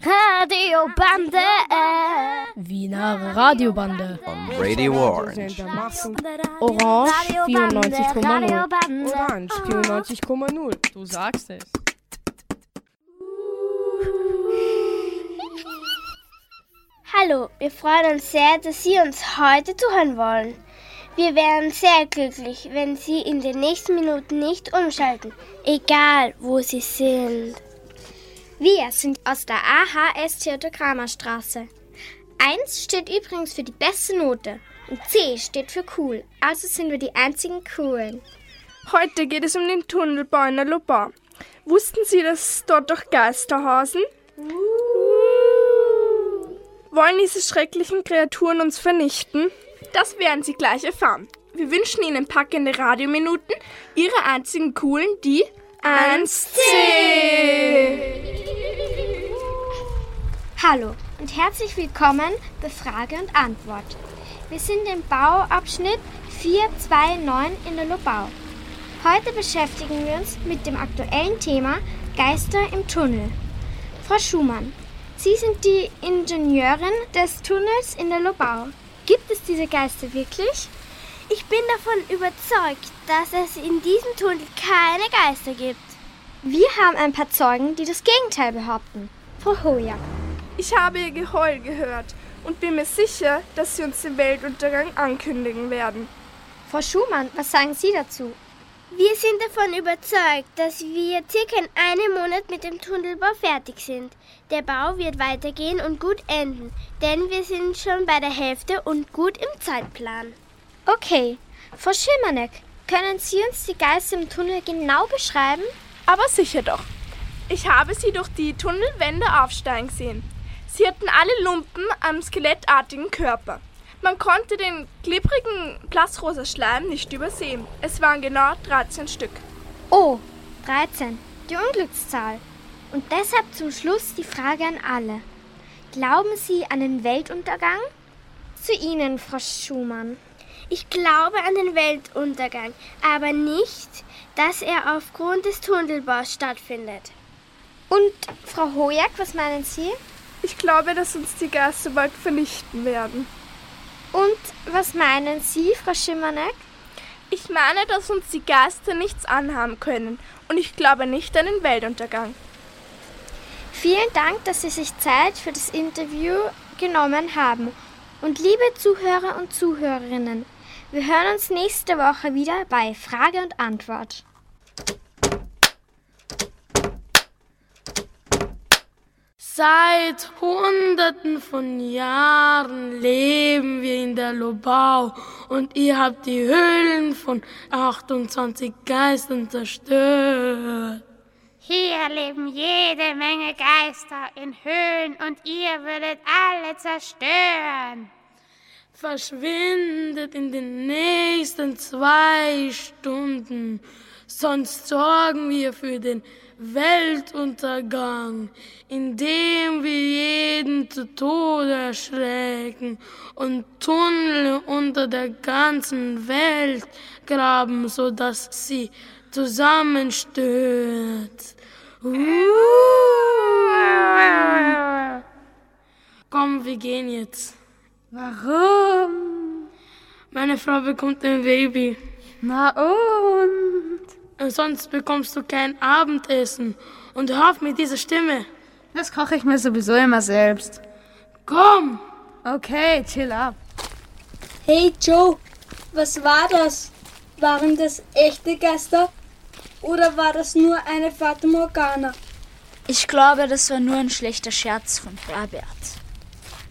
Radiobande. Wiener Radiobande. On Radio Orange. Orange 94,0. Orange 94,0. Du sagst es. Hallo, wir freuen uns sehr, dass Sie uns heute zuhören wollen. Wir wären sehr glücklich, wenn Sie in den nächsten Minuten nicht umschalten, egal wo Sie sind. Wir sind aus der AHS Theodor-Kramer-Straße. 1 steht übrigens für die beste Note und C steht für cool, also sind wir die einzigen coolen. Heute geht es um den Tunnelbau in der Lobau. Wussten Sie, dass dort doch Geister hausen? Wollen diese schrecklichen Kreaturen uns vernichten? Das werden Sie gleich erfahren. Wir wünschen Ihnen packende Radiominuten, Ihre einzigen coolen, die 1C. Hallo und herzlich willkommen bei Frage und Antwort. Wir sind im Bauabschnitt 429 in der Lobau. Heute beschäftigen wir uns mit dem aktuellen Thema Geister im Tunnel. Frau Schumann, Sie sind die Ingenieurin des Tunnels in der Lobau. Gibt es diese Geister wirklich? Ich bin davon überzeugt, dass es in diesem Tunnel keine Geister gibt. Wir haben ein paar Zeugen, die das Gegenteil behaupten. Frau Hojak. Ich habe Ihr Geheul gehört und bin mir sicher, dass Sie uns den Weltuntergang ankündigen werden. Frau Schumann, was sagen Sie dazu? Wir sind davon überzeugt, dass wir circa in einem Monat mit dem Tunnelbau fertig sind. Der Bau wird weitergehen und gut enden, denn wir sind schon bei der Hälfte und gut im Zeitplan. Okay, Frau Schilmanek, können Sie uns die Geister im Tunnel genau beschreiben? Aber sicher doch. Ich habe sie durch die Tunnelwände aufsteigen sehen. Sie hatten alle Lumpen am skelettartigen Körper. Man konnte den klebrigen blassrosa Schleim nicht übersehen. Es waren genau 13 Stück. Oh, 13, die Unglückszahl. Und deshalb zum Schluss die Frage an alle. Glauben Sie an den Weltuntergang? Zu Ihnen, Frau Schumann. Ich glaube an den Weltuntergang, aber nicht, dass er aufgrund des Tunnelbaus stattfindet. Und Frau Hojak, was meinen Sie? Ich glaube, dass uns die Geister bald vernichten werden. Und was meinen Sie, Frau Schimanek? Ich meine, dass uns die Geister nichts anhaben können. Und ich glaube nicht an den Weltuntergang. Vielen Dank, dass Sie sich Zeit für das Interview genommen haben. Und liebe Zuhörer und Zuhörerinnen, wir hören uns nächste Woche wieder bei Frage und Antwort. Seit Hunderten von Jahren leben wir in der Lobau und ihr habt die Höhlen von 28 Geistern zerstört. Hier leben jede Menge Geister in Höhlen und ihr würdet alle zerstören. Verschwindet in den nächsten zwei Stunden, sonst sorgen wir für den Weltuntergang, indem wir jeden zu Tode erschlägen und Tunnel unter der ganzen Welt graben, so dass sie zusammenstürzt. Uh. Komm, wir gehen jetzt. Warum? Meine Frau bekommt ein Baby. Na und? Sonst bekommst du kein Abendessen. Und hör auf mit dieser Stimme. Das koche ich mir sowieso immer selbst. Komm! Okay, chill ab. Hey Joe, was war das? Waren das echte Geister? Oder war das nur eine Fata Morgana? Ich glaube, das war nur ein schlechter Scherz von Herbert.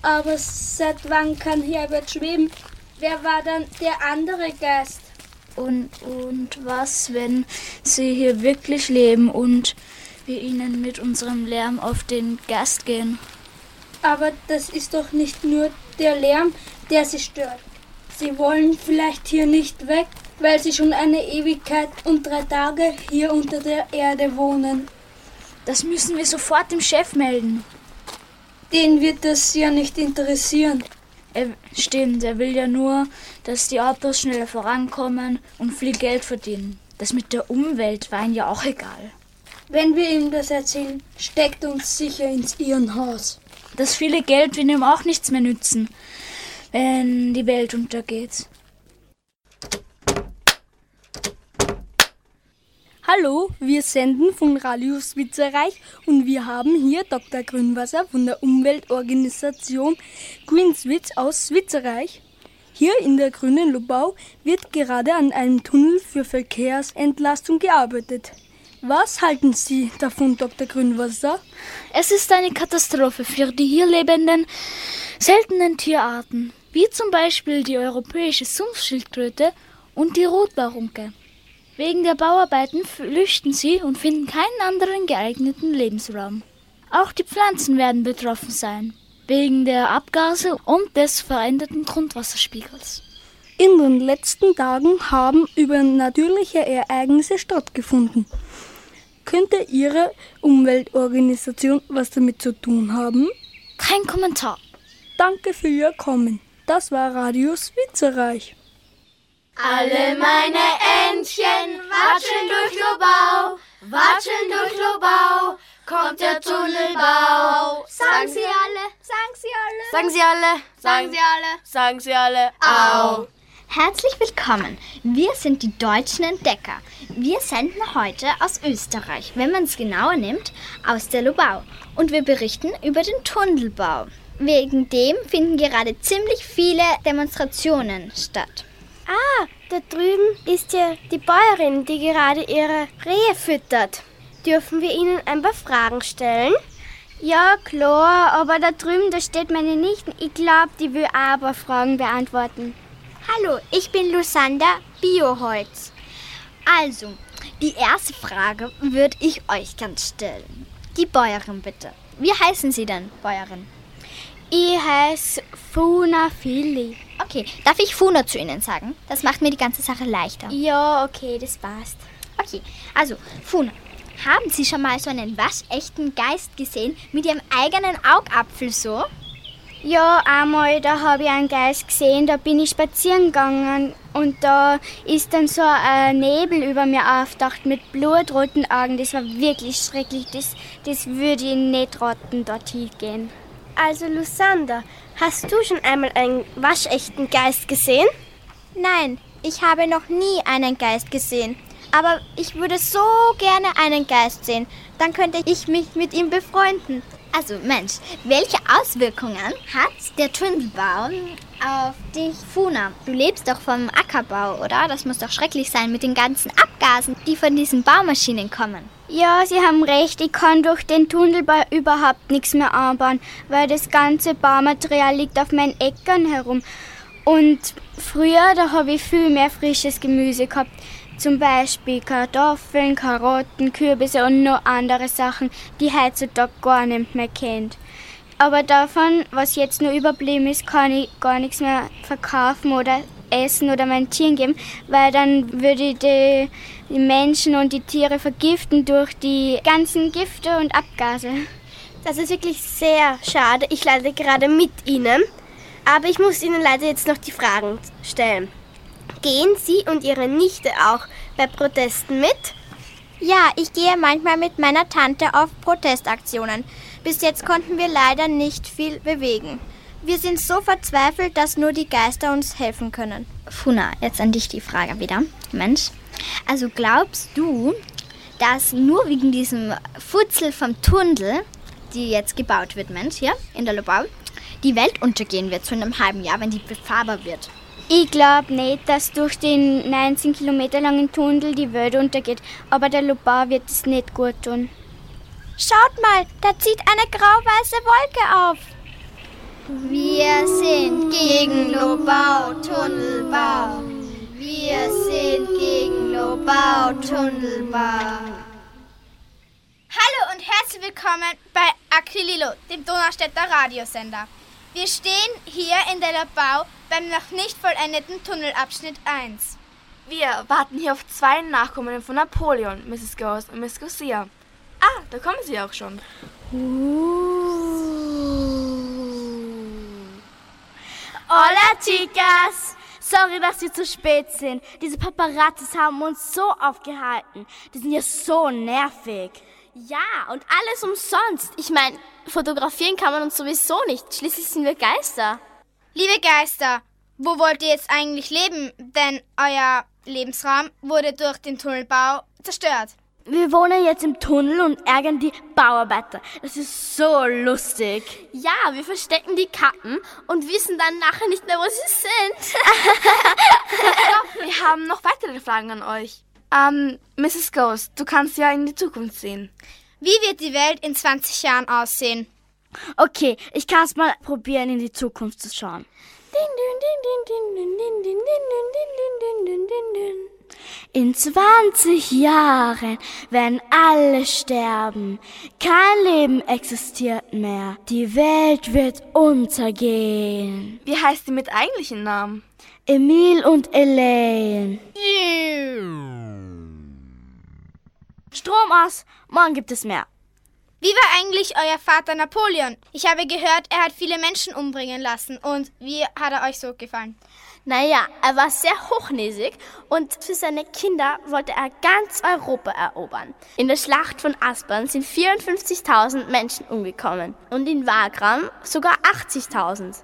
Aber seit wann kann Herbert schweben? Wer war dann der andere Geist? Und, und was, wenn sie hier wirklich leben und wir ihnen mit unserem Lärm auf den Gast gehen? Aber das ist doch nicht nur der Lärm, der sie stört. Sie wollen vielleicht hier nicht weg, weil sie schon eine Ewigkeit und drei Tage hier unter der Erde wohnen. Das müssen wir sofort dem Chef melden. Den wird das ja nicht interessieren. Er, stimmt, er will ja nur, dass die Autos schneller vorankommen und viel Geld verdienen. Das mit der Umwelt war ihm ja auch egal. Wenn wir ihm das erzählen, steckt uns sicher ins Irrenhaus. Das viele Geld wird ihm auch nichts mehr nützen, wenn die Welt untergeht. Hallo, wir senden von Radio Schweizerreich und wir haben hier Dr. Grünwasser von der Umweltorganisation Greenswitz aus Schweizerreich. Hier in der Grünen Lobau wird gerade an einem Tunnel für Verkehrsentlastung gearbeitet. Was halten Sie davon, Dr. Grünwasser? Es ist eine Katastrophe für die hier lebenden seltenen Tierarten, wie zum Beispiel die europäische Sumpfschildkröte und die Rotbarunke. Wegen der Bauarbeiten flüchten sie und finden keinen anderen geeigneten Lebensraum. Auch die Pflanzen werden betroffen sein, wegen der Abgase und des veränderten Grundwasserspiegels. In den letzten Tagen haben übernatürliche Ereignisse stattgefunden. Könnte Ihre Umweltorganisation was damit zu tun haben? Kein Kommentar. Danke für Ihr Kommen. Das war Radio Schweizerreich. Alle meine Entchen watscheln durch Lobau, watscheln durch Lobau, kommt der Tunnelbau. Sagen Sie alle, sagen Sie alle. Sagen Sie alle, sagen Sie alle, sagen Sie alle, au. Herzlich willkommen. Wir sind die deutschen Entdecker. Wir senden heute aus Österreich, wenn man es genauer nimmt, aus der Lobau. Und wir berichten über den Tunnelbau. Wegen dem finden gerade ziemlich viele Demonstrationen statt. Ah, da drüben ist ja die Bäuerin, die gerade ihre Rehe füttert. Dürfen wir Ihnen ein paar Fragen stellen? Ja, klar, aber da drüben, da steht meine Nichten. Ich glaube, die will aber Fragen beantworten. Hallo, ich bin Lusander Bioholz. Also, die erste Frage würde ich euch ganz stellen. Die Bäuerin bitte. Wie heißen Sie denn, Bäuerin? Ich heiße Funa Philly. Okay, darf ich Funa zu Ihnen sagen? Das macht mir die ganze Sache leichter. Ja, okay, das passt. Okay, also Funa, haben Sie schon mal so einen waschechten Geist gesehen mit Ihrem eigenen Augapfel so? Ja, einmal, da habe ich einen Geist gesehen, da bin ich spazieren gegangen und da ist dann so ein Nebel über mir aufgedacht mit blutroten Augen. Das war wirklich schrecklich. Das, das würde ich nicht raten, dorthin gehen. Also, Lusander, hast du schon einmal einen waschechten Geist gesehen? Nein, ich habe noch nie einen Geist gesehen. Aber ich würde so gerne einen Geist sehen. Dann könnte ich mich mit ihm befreunden. Also Mensch, welche Auswirkungen hat der Tunnelbau auf dich, Funa? Du lebst doch vom Ackerbau, oder? Das muss doch schrecklich sein mit den ganzen Abgasen, die von diesen Baumaschinen kommen. Ja, Sie haben recht, ich kann durch den Tunnelbau überhaupt nichts mehr anbauen, weil das ganze Baumaterial liegt auf meinen Äckern herum. Und früher, da habe ich viel mehr frisches Gemüse gehabt. Zum Beispiel Kartoffeln, Karotten, Kürbisse und noch andere Sachen, die heutzutage gar nicht mehr kennt. Aber davon, was jetzt nur überblieben ist, kann ich gar nichts mehr verkaufen oder essen oder meinen Tieren geben, weil dann würde ich die, die Menschen und die Tiere vergiften durch die ganzen Gifte und Abgase. Das ist wirklich sehr schade. Ich leide gerade mit Ihnen. Aber ich muss Ihnen leider jetzt noch die Fragen stellen. Gehen Sie und Ihre Nichte auch bei Protesten mit? Ja, ich gehe manchmal mit meiner Tante auf Protestaktionen. Bis jetzt konnten wir leider nicht viel bewegen. Wir sind so verzweifelt, dass nur die Geister uns helfen können. Funa, jetzt an dich die Frage wieder. Mensch, also glaubst du, dass nur wegen diesem Futzel vom Tunnel, die jetzt gebaut wird, Mensch, hier in der Lobau, die Welt untergehen wird zu einem halben Jahr, wenn die befahrbar wird? Ich glaube nicht, dass durch den 19 Kilometer langen Tunnel die Welt untergeht, aber der Lobau wird es nicht gut tun. Schaut mal, da zieht eine grau-weiße Wolke auf. Wir sind gegen Lobau, Tunnelbau. Wir sind gegen Lobau, Tunnelbau. Hallo und herzlich willkommen bei Aquililo, dem Donaustädter Radiosender. Wir stehen hier in der Lobau beim noch nicht vollendeten Tunnelabschnitt 1. Wir warten hier auf zwei Nachkommen von Napoleon, Mrs. Ghost und Miss Garcia. Ah, da kommen sie auch schon. Hola, chicas! Sorry, dass wir zu spät sind. Diese Paparazzis haben uns so aufgehalten. Die sind ja so nervig. Ja, und alles umsonst. Ich meine, fotografieren kann man uns sowieso nicht. Schließlich sind wir Geister. Liebe Geister, wo wollt ihr jetzt eigentlich leben? Denn euer Lebensraum wurde durch den Tunnelbau zerstört. Wir wohnen jetzt im Tunnel und ärgern die Bauarbeiter. Das ist so lustig. Ja, wir verstecken die Kappen und wissen dann nachher nicht mehr, wo sie sind. wir haben noch weitere Fragen an euch. Ähm, Mrs. Ghost, du kannst ja in die Zukunft sehen. Wie wird die Welt in 20 Jahren aussehen? Okay, ich kann es mal probieren, in die Zukunft zu schauen. In 20 Jahren werden alle sterben. Kein Leben existiert mehr. Die Welt wird untergehen. Wie heißt die mit eigentlichen Namen? Emil und Elaine. Strom aus. Morgen gibt es mehr. Wie war eigentlich euer Vater Napoleon? Ich habe gehört, er hat viele Menschen umbringen lassen. Und wie hat er euch so gefallen? Naja, er war sehr hochnäsig und für seine Kinder wollte er ganz Europa erobern. In der Schlacht von Aspern sind 54.000 Menschen umgekommen und in Wagram sogar 80.000.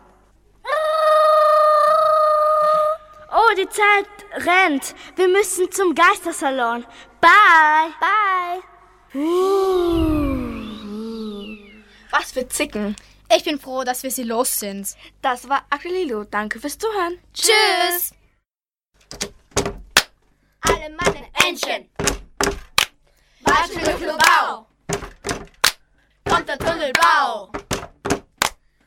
Oh, die Zeit rennt. Wir müssen zum Geistersalon. Bye. Bye. Was für Zicken. Ich bin froh, dass wir sie los sind. Das war Aquililo. Danke fürs Zuhören. Tschüss. Alle meine Entchen. Lobau. Kommt der Tunnelbau.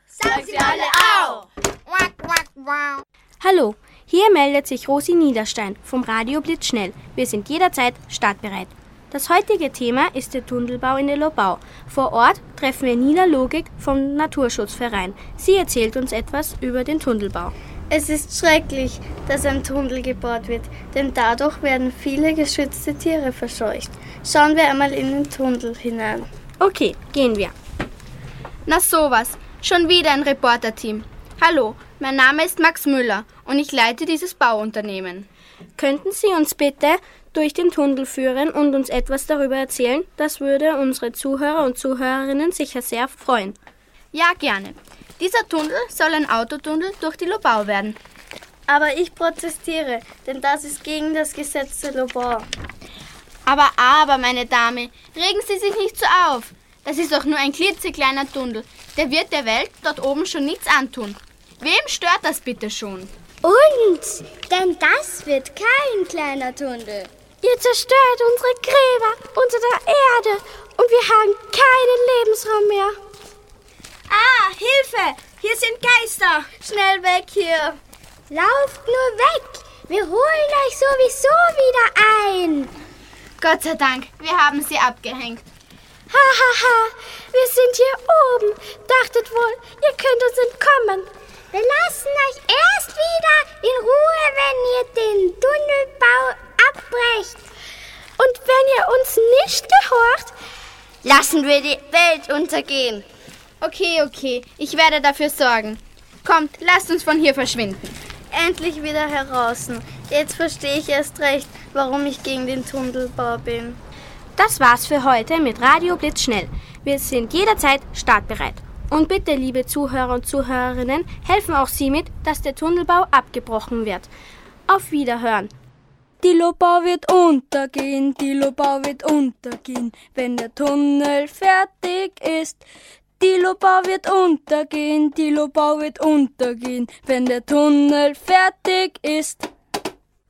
Sagt sie alle au. Wack, wack, wow. Hallo, hier meldet sich Rosi Niederstein vom Radio Blitzschnell. Wir sind jederzeit startbereit. Das heutige Thema ist der Tunnelbau in der Lobau. Vor Ort treffen wir Nina Logik vom Naturschutzverein. Sie erzählt uns etwas über den Tunnelbau. Es ist schrecklich, dass ein Tunnel gebaut wird, denn dadurch werden viele geschützte Tiere verscheucht. Schauen wir einmal in den Tunnel hinein. Okay, gehen wir. Na sowas, schon wieder ein Reporterteam. Hallo, mein Name ist Max Müller und ich leite dieses Bauunternehmen. Könnten Sie uns bitte durch den Tunnel führen und uns etwas darüber erzählen? Das würde unsere Zuhörer und Zuhörerinnen sicher sehr freuen. Ja, gerne. Dieser Tunnel soll ein Autotunnel durch die Lobau werden. Aber ich protestiere, denn das ist gegen das Gesetz der Lobau. Aber, aber, meine Dame, regen Sie sich nicht so auf. Das ist doch nur ein klitzekleiner Tunnel. Der wird der Welt dort oben schon nichts antun. Wem stört das bitte schon? Uns, denn das wird kein kleiner Tunnel. Ihr zerstört unsere Gräber unter der Erde und wir haben keinen Lebensraum mehr. Ah, Hilfe! Hier sind Geister! Schnell weg hier! Lauft nur weg! Wir holen euch sowieso wieder ein! Gott sei Dank, wir haben sie abgehängt. Hahaha, ha, ha. wir sind hier oben. Dachtet wohl, ihr könnt uns entkommen. Wir lassen euch erst wieder in Ruhe, wenn ihr den Tunnelbau abbrecht. Und wenn ihr uns nicht gehorcht, lassen wir die Welt untergehen. Okay, okay, ich werde dafür sorgen. Kommt, lasst uns von hier verschwinden. Endlich wieder heraus. Jetzt verstehe ich erst recht, warum ich gegen den Tunnelbau bin. Das war's für heute mit Radio Blitz schnell. Wir sind jederzeit startbereit. Und bitte, liebe Zuhörer und Zuhörerinnen, helfen auch Sie mit, dass der Tunnelbau abgebrochen wird. Auf Wiederhören. Die Lobau wird untergehen, die Lobau wird untergehen, wenn der Tunnel fertig ist. Die Lobau wird untergehen, die Lobau wird untergehen, wenn der Tunnel fertig ist.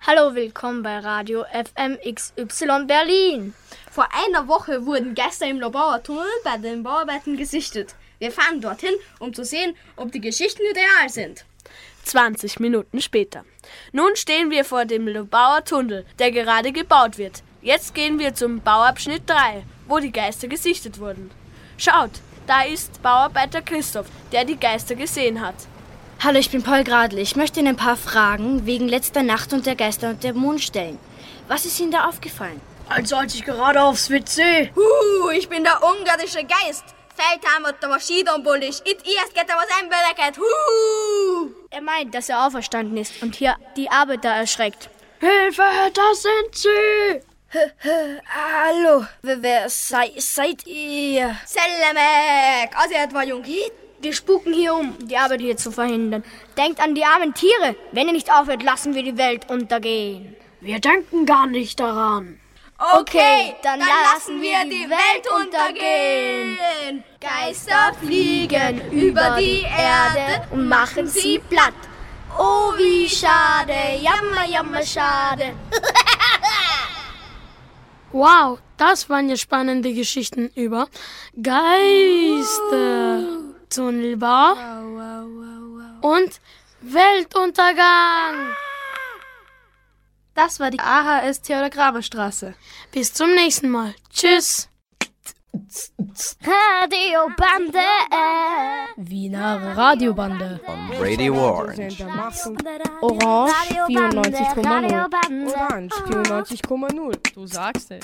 Hallo, willkommen bei Radio FM XY Berlin. Vor einer Woche wurden Geister im Lobauer Tunnel bei den Bauarbeiten gesichtet. Wir fahren dorthin, um zu sehen, ob die Geschichten real sind. 20 Minuten später. Nun stehen wir vor dem Lobauer Tunnel, der gerade gebaut wird. Jetzt gehen wir zum Bauabschnitt 3, wo die Geister gesichtet wurden. Schaut, da ist Bauarbeiter Christoph, der die Geister gesehen hat. Hallo, ich bin Paul Gradl. Ich möchte Ihnen ein paar Fragen wegen letzter Nacht und der Geister und der Mond stellen. Was ist Ihnen da aufgefallen? Also als ich gerade aufs WC. Huh, ich bin der ungarische Geist. Feldhammer, der Maschinenbullig. It erst geht was ein Böllerkeit. Huh! Er meint, dass er auferstanden ist und hier die Arbeiter erschreckt. Hilfe, das sind sie! Hallo, wer, wer sei, seid ihr? Selamek, also etwa Jungi. Wir spuken hier um, die Arbeit hier zu verhindern. Denkt an die armen Tiere. Wenn ihr nicht aufhört, lassen wir die Welt untergehen. Wir denken gar nicht daran. Okay, dann, lassen wir die Welt untergehen. Geister fliegen über die Erde und machen sie platt. Oh, wie schade, jammer, jammer, schade. Wow, das waren ja spannende Geschichten über Geister, Tunnelbau und Weltuntergang. Das war die AHS Theodor-Kramer-Straße. Bis zum nächsten Mal. Tschüss. Radiobande. Wiener Radiobande. Radio Orange. Orange 94,0. Orange 94,0. Du sagst es.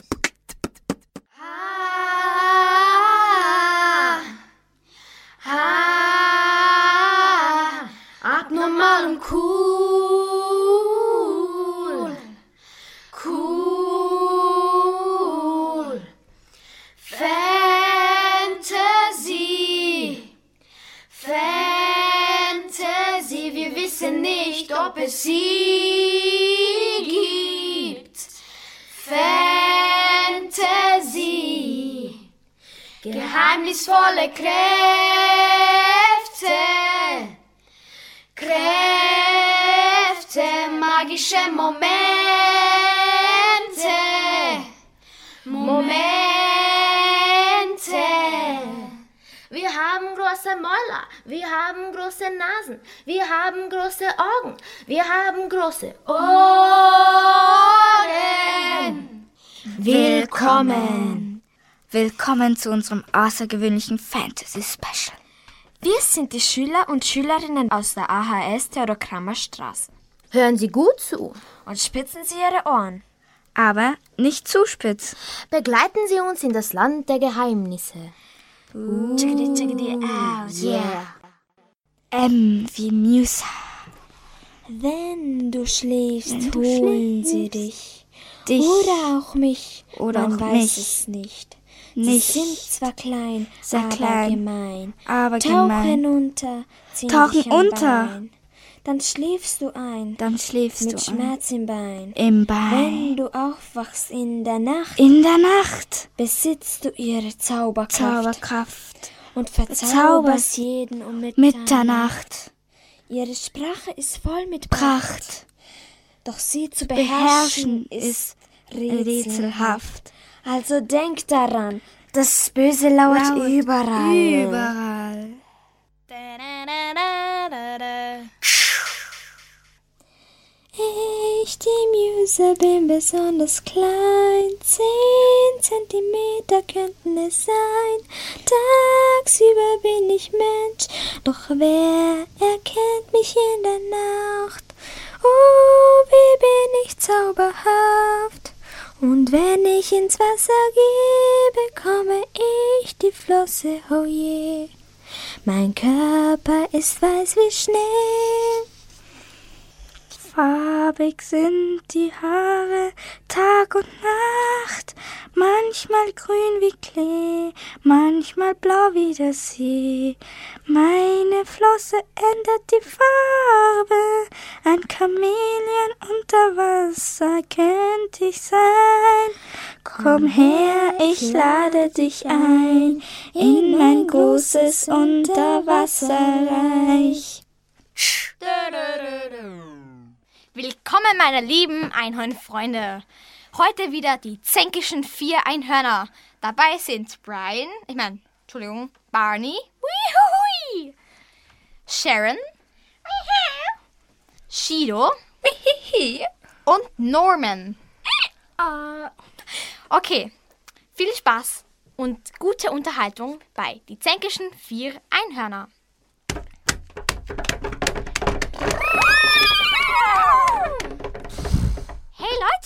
Willkommen. Willkommen zu unserem außergewöhnlichen Fantasy Special. Wir sind die Schüler und Schülerinnen aus der AHS Theodor-Kramer Straße. Hören Sie gut zu. Und spitzen Sie Ihre Ohren. Aber nicht zu spitz. Begleiten Sie uns in das Land der Geheimnisse. Uh. Chickadee, chickadee, out. Yeah. M wie Musa. Wenn du schläfst, Wenn du holen schläfst. sie dich. Dich. Oder auch mich. Oder Man auch weiß mich. es nicht. Nicht. Sie sind zwar klein, Sehr aber klein, gemein. aber Tauchen gemein. unter, Tauchen unter. Bein. Dann schläfst du ein. Dann schläfst mit du ein. Schmerz im Bein. Im Bein. Wenn du aufwachst in der Nacht, In der Nacht. besitzt du ihre Zauberkraft. Zauberkraft. Und Verzauberst jeden um Mitternacht. Mitternacht. Ihre Sprache ist voll mit Pracht. Doch sie zu Beherrschen beherrschen ist rätselhaft. rätselhaft. Also denk daran, das Böse lauert Lauert überall. Überall. Ich, die Muse, bin besonders klein. Zehn Zentimeter könnten es sein. Tagsüber bin ich Mensch, doch wer erkennt mich in der Nacht? Oh, wie bin ich zauberhaft. Und wenn ich ins Wasser gehe, bekomme ich die Flosse, oh je. Mein Körper ist weiß wie Schnee. Farbig sind die Haare Tag und Nacht, manchmal grün wie Klee, manchmal blau wie der See. Meine Flosse ändert die Farbe, ein Chamäleon unter Wasser könnte ich sein. Komm her, ich lade dich ein in mein großes Unterwasserreich. Willkommen, meine lieben Einhornfreunde. Heute wieder die zänkischen vier Einhörner. Dabei sind Brian, ich meine, Entschuldigung, Barney, Wihui, Sharon, Shido und Norman. Okay, viel Spaß und gute Unterhaltung bei die zänkischen vier Einhörner.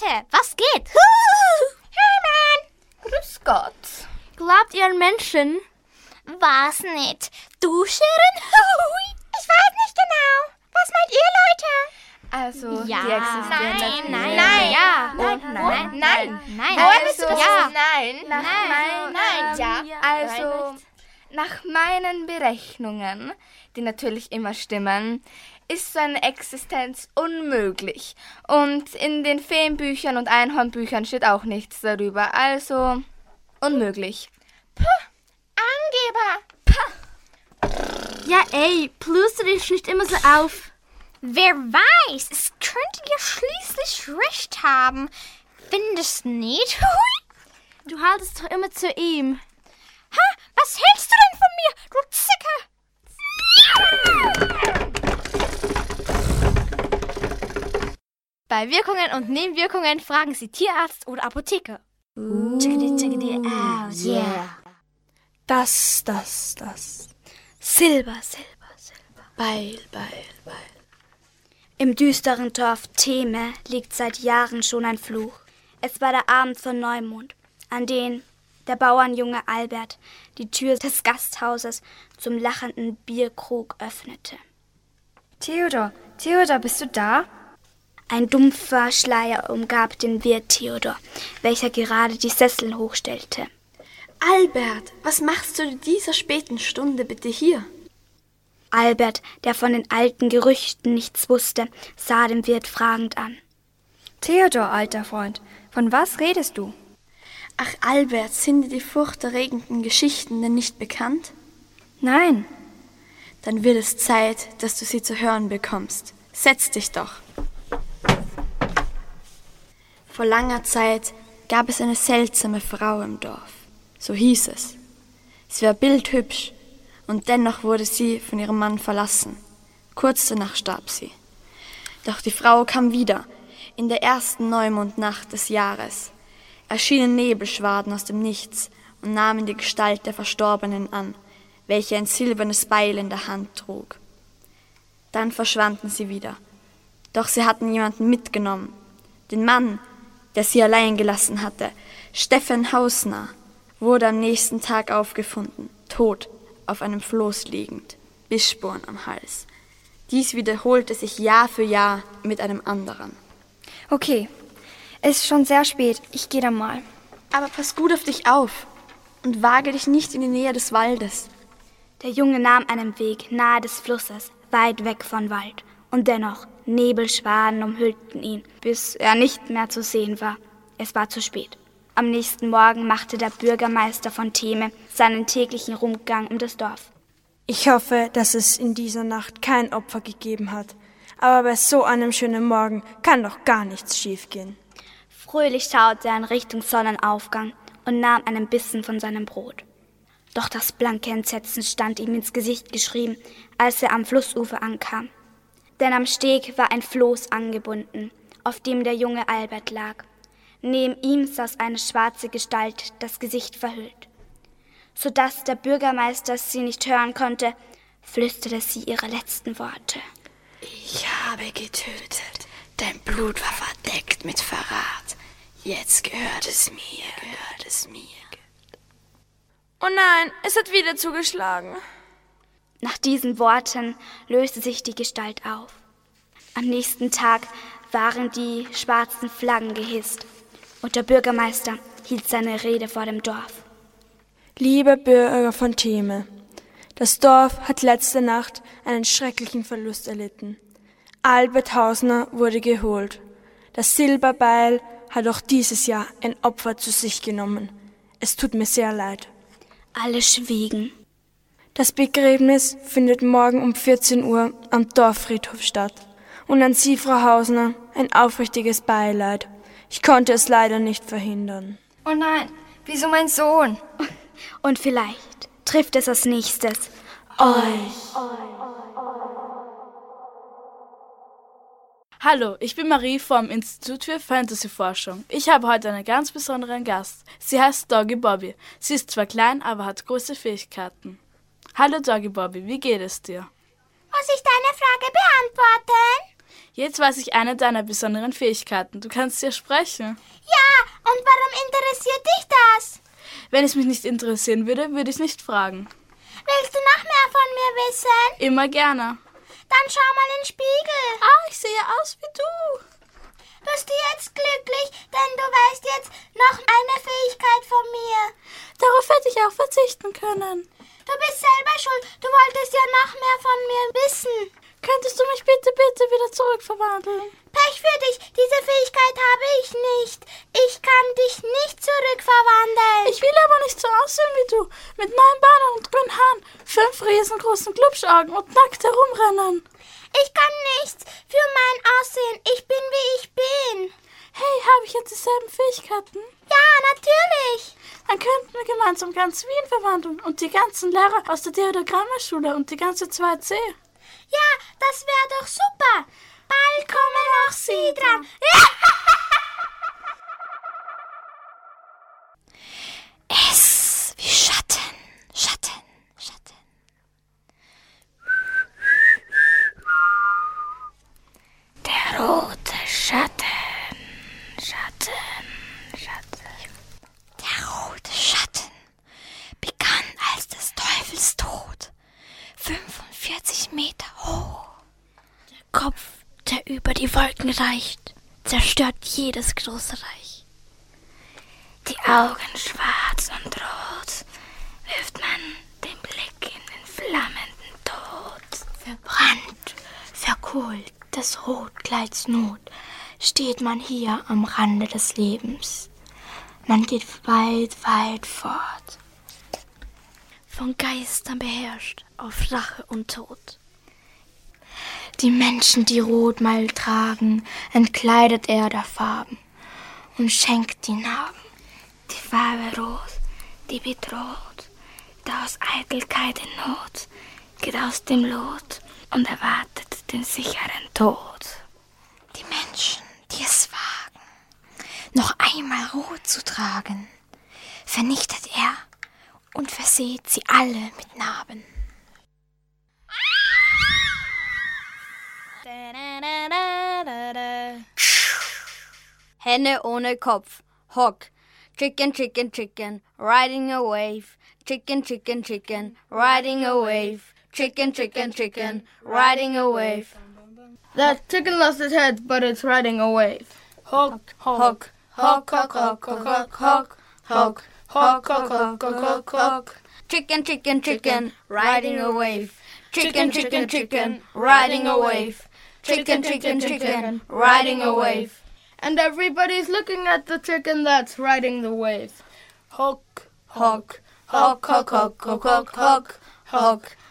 Leute, was geht? hey Mann! Grüß Gott. Glaubt ihr an Menschen? Was nicht? Du, Sharon? Ich weiß nicht genau. Was meint ihr, Leute? Also, Ja. die existieren. Nein, nein, nein, ja. Nein, Nein, nein, nein, nein. nein. Also, ja. nein, nein, meinen, nein, ja. Also, nach meinen Berechnungen, die natürlich immer stimmen, ist so eine Existenz unmöglich. Und in den Feenbüchern und Einhornbüchern steht auch nichts darüber. Also, unmöglich. Angeber! Ja, ey, pluster dich nicht immer so auf. Wer weiß, es könnte ja schließlich recht haben. Findest nicht? du haltest doch immer zu ihm. Ha, was hältst du denn von mir, du Zicke? Bei Wirkungen und Nebenwirkungen fragen Sie Tierarzt oder Apotheker. Chickadee, out, yeah. Das, das, das. Silber, Silber, Silber. Beil, Beil, Beil. Im düsteren Dorf Theme liegt seit Jahren schon ein Fluch. Es war der Abend von Neumond, an den der Bauernjunge Albert die Tür des Gasthauses zum lachenden Bierkrug öffnete. Theodor, Theodor, bist du da? Ein dumpfer Schleier umgab den Wirt Theodor, welcher gerade die Sessel hochstellte. Albert, was machst du in dieser späten Stunde bitte hier? Albert, der von den alten Gerüchten nichts wusste, sah den Wirt fragend an. Theodor, alter Freund, von was redest du? Ach, Albert, sind dir die furchterregenden Geschichten denn nicht bekannt? Nein. Dann wird es Zeit, dass du sie zu hören bekommst. Setz dich doch. Vor langer Zeit gab es eine seltsame Frau im Dorf. So hieß es. Sie war bildhübsch und dennoch wurde sie von ihrem Mann verlassen. Kurz danach starb sie. Doch die Frau kam wieder. In der ersten Neumondnacht des Jahres erschienen Nebelschwaden aus dem Nichts und nahmen die Gestalt der Verstorbenen an, welche ein silbernes Beil in der Hand trug. Dann verschwanden sie wieder. Doch sie hatten jemanden mitgenommen. Den Mann, der sie allein gelassen hatte, Steffen Hausner, wurde am nächsten Tag aufgefunden, tot, auf einem Floß liegend, Bissspuren am Hals. Dies wiederholte sich Jahr für Jahr mit einem anderen. Okay, es ist schon sehr spät. Ich gehe dann mal. Aber pass gut auf dich auf und wage dich nicht in die Nähe des Waldes. Der Junge nahm einen Weg nahe des Flusses, weit weg von Wald. Und dennoch, Nebelschwaden umhüllten ihn, bis er nicht mehr zu sehen war. Es war zu spät. Am nächsten Morgen machte der Bürgermeister von Theme seinen täglichen Rundgang um das Dorf. Ich hoffe, dass es in dieser Nacht kein Opfer gegeben hat. Aber bei so einem schönen Morgen kann doch gar nichts schiefgehen. Fröhlich schaute er in Richtung Sonnenaufgang und nahm einen Bissen von seinem Brot. Doch das blanke Entsetzen stand ihm ins Gesicht geschrieben, als er am Flussufer ankam. Denn am Steg war ein Floß angebunden, auf dem der junge Albert lag. Neben ihm saß eine schwarze Gestalt, das Gesicht verhüllt. So dass der Bürgermeister sie nicht hören konnte, flüsterte sie ihre letzten Worte. Ich habe getötet. Dein Blut war verdeckt mit Verrat. Jetzt gehört es mir, gehört es mir. Oh nein, es hat wieder zugeschlagen. Nach diesen Worten löste sich die Gestalt auf. Am nächsten Tag waren die schwarzen Flaggen gehisst und der Bürgermeister hielt seine Rede vor dem Dorf. Liebe Bürger von Theme, das Dorf hat letzte Nacht einen schrecklichen Verlust erlitten. Albert Hausner wurde geholt. Das Silberbeil hat auch dieses Jahr ein Opfer zu sich genommen. Es tut mir sehr leid. Alle schwiegen. Das Begräbnis findet morgen um 14 Uhr am Dorffriedhof statt. Und an Sie, Frau Hausner, ein aufrichtiges Beileid. Ich konnte es leider nicht verhindern. Oh nein, wieso mein Sohn? Und vielleicht trifft es als nächstes euch. Hallo, ich bin Marie vom Institut für Fantasy-Forschung. Ich habe heute einen ganz besonderen Gast. Sie heißt Doggy Bobby. Sie ist zwar klein, aber hat große Fähigkeiten. Hallo Doggy Bobby, wie geht es dir? Muss ich deine Frage beantworten? Jetzt weiß ich eine deiner besonderen Fähigkeiten. Du kannst ja sprechen. Ja, und warum interessiert dich das? Wenn es mich nicht interessieren würde, würde ich nicht fragen. Willst du noch mehr von mir wissen? Immer gerne. Dann schau mal in den Spiegel. Ah, ich sehe aus wie du. Bist du jetzt glücklich, denn du weißt jetzt noch eine Fähigkeit von mir. Darauf hätte ich auch verzichten können. Du bist selber schuld. Du wolltest ja noch mehr von mir wissen. Könntest du mich bitte, bitte wieder zurückverwandeln? Pech für dich. Diese Fähigkeit habe ich nicht. Ich kann dich nicht zurückverwandeln. Ich will aber nicht so aussehen wie du. Mit neun Beinen und grünen Haaren, fünf riesengroßen Glubschaugen und nackt herumrennen. Ich kann nichts für mein Aussehen. Ich bin, wie ich bin. Hey, habe ich jetzt dieselben Fähigkeiten? Ja, natürlich. Dann könnten wir gemeinsam ganz Wien verwandeln und die ganzen Lehrer aus der Theodogrammerschule und die ganze 2C. Ja, das wäre doch super. Bald kommen auch Sie dran. S wie Schatten, Schatten, Schatten. Der rote Schatten, Schatten, Schatten. Der rote Schatten begann als des Teufels Tod, 45 Meter hoch. Der Kopf, der über die Wolken reicht, zerstört jedes große Reich. Die Augen schwarz und rot, wirft man den Blick in den flammenden Tod. Verbrannt, verkohlt des Rotkleids Not, steht man hier am Rande des Lebens. Man geht weit, weit fort. Von Geistern beherrscht auf Rache und Tod. Die Menschen, die Rot mal tragen, entkleidet er der Farben und schenkt die Narben. Die Farbe Rot, die bedroht, da aus Eitelkeit in Not, geht aus dem Lot und erwartet den sicheren Tod. Die Menschen, die es wagen, noch einmal Rot zu tragen, vernichtet er und verseht sie alle mit Narben. Henne ohne Kopf. Hock. Chicken, chicken, chicken. Riding a wave. Chicken, chicken, chicken. Riding a wave. Chicken, chicken, chicken. Riding a wave. That chicken lost its head, but it's riding a wave. Hock, hock, hock, hock, hock. Hock, hock, hock, hock, hock, hock, hock. Chicken, chicken, chicken. Riding a wave. Chicken, chicken, chicken. Riding a wave. Chicken, chicken, chicken. Riding a wave. And everybody's looking at the chicken that's riding the wave. Hock, hock, hock, hock, hock, hock, hock, hock, hock,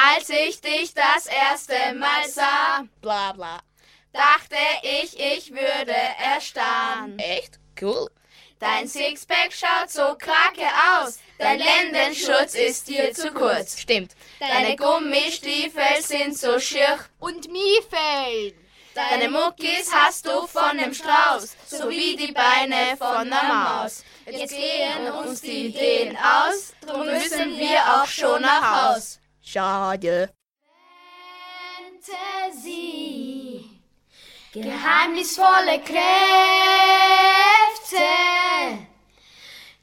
Als ich dich das erste Mal sah, bla bla, dachte ich, ich würde erstarren. Echt? Cool. Dein Sixpack schaut so krake aus, dein Lendenschutz ist dir zu kurz. Stimmt. Deine Gummistiefel sind so schier und Miefel. Deine Muckis hast du von dem Strauß, so wie die Beine von der Maus. Jetzt gehen uns die Ideen aus, drum müssen wir auch schon nach Haus. Schade. Fantasie, geheimnisvolle Kräfte,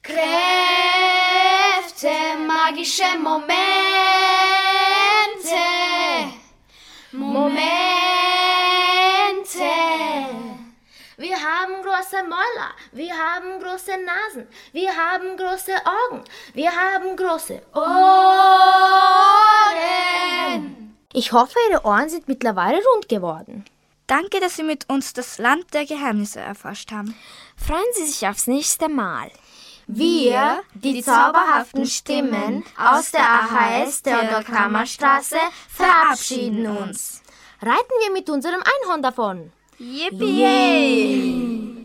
Kräfte, magische Momente, Momente. Große Mäuler, wir haben große Nasen, wir haben große Augen, wir haben große Ohren. Ich hoffe, Ihre Ohren sind mittlerweile rund geworden. Danke, dass Sie mit uns das Land der Geheimnisse erforscht haben. Freuen Sie sich aufs nächste Mal. Wir, die zauberhaften Stimmen aus der AHS Theodor-Kramer-Straße, verabschieden uns. Reiten wir mit unserem Einhorn davon. Yippie!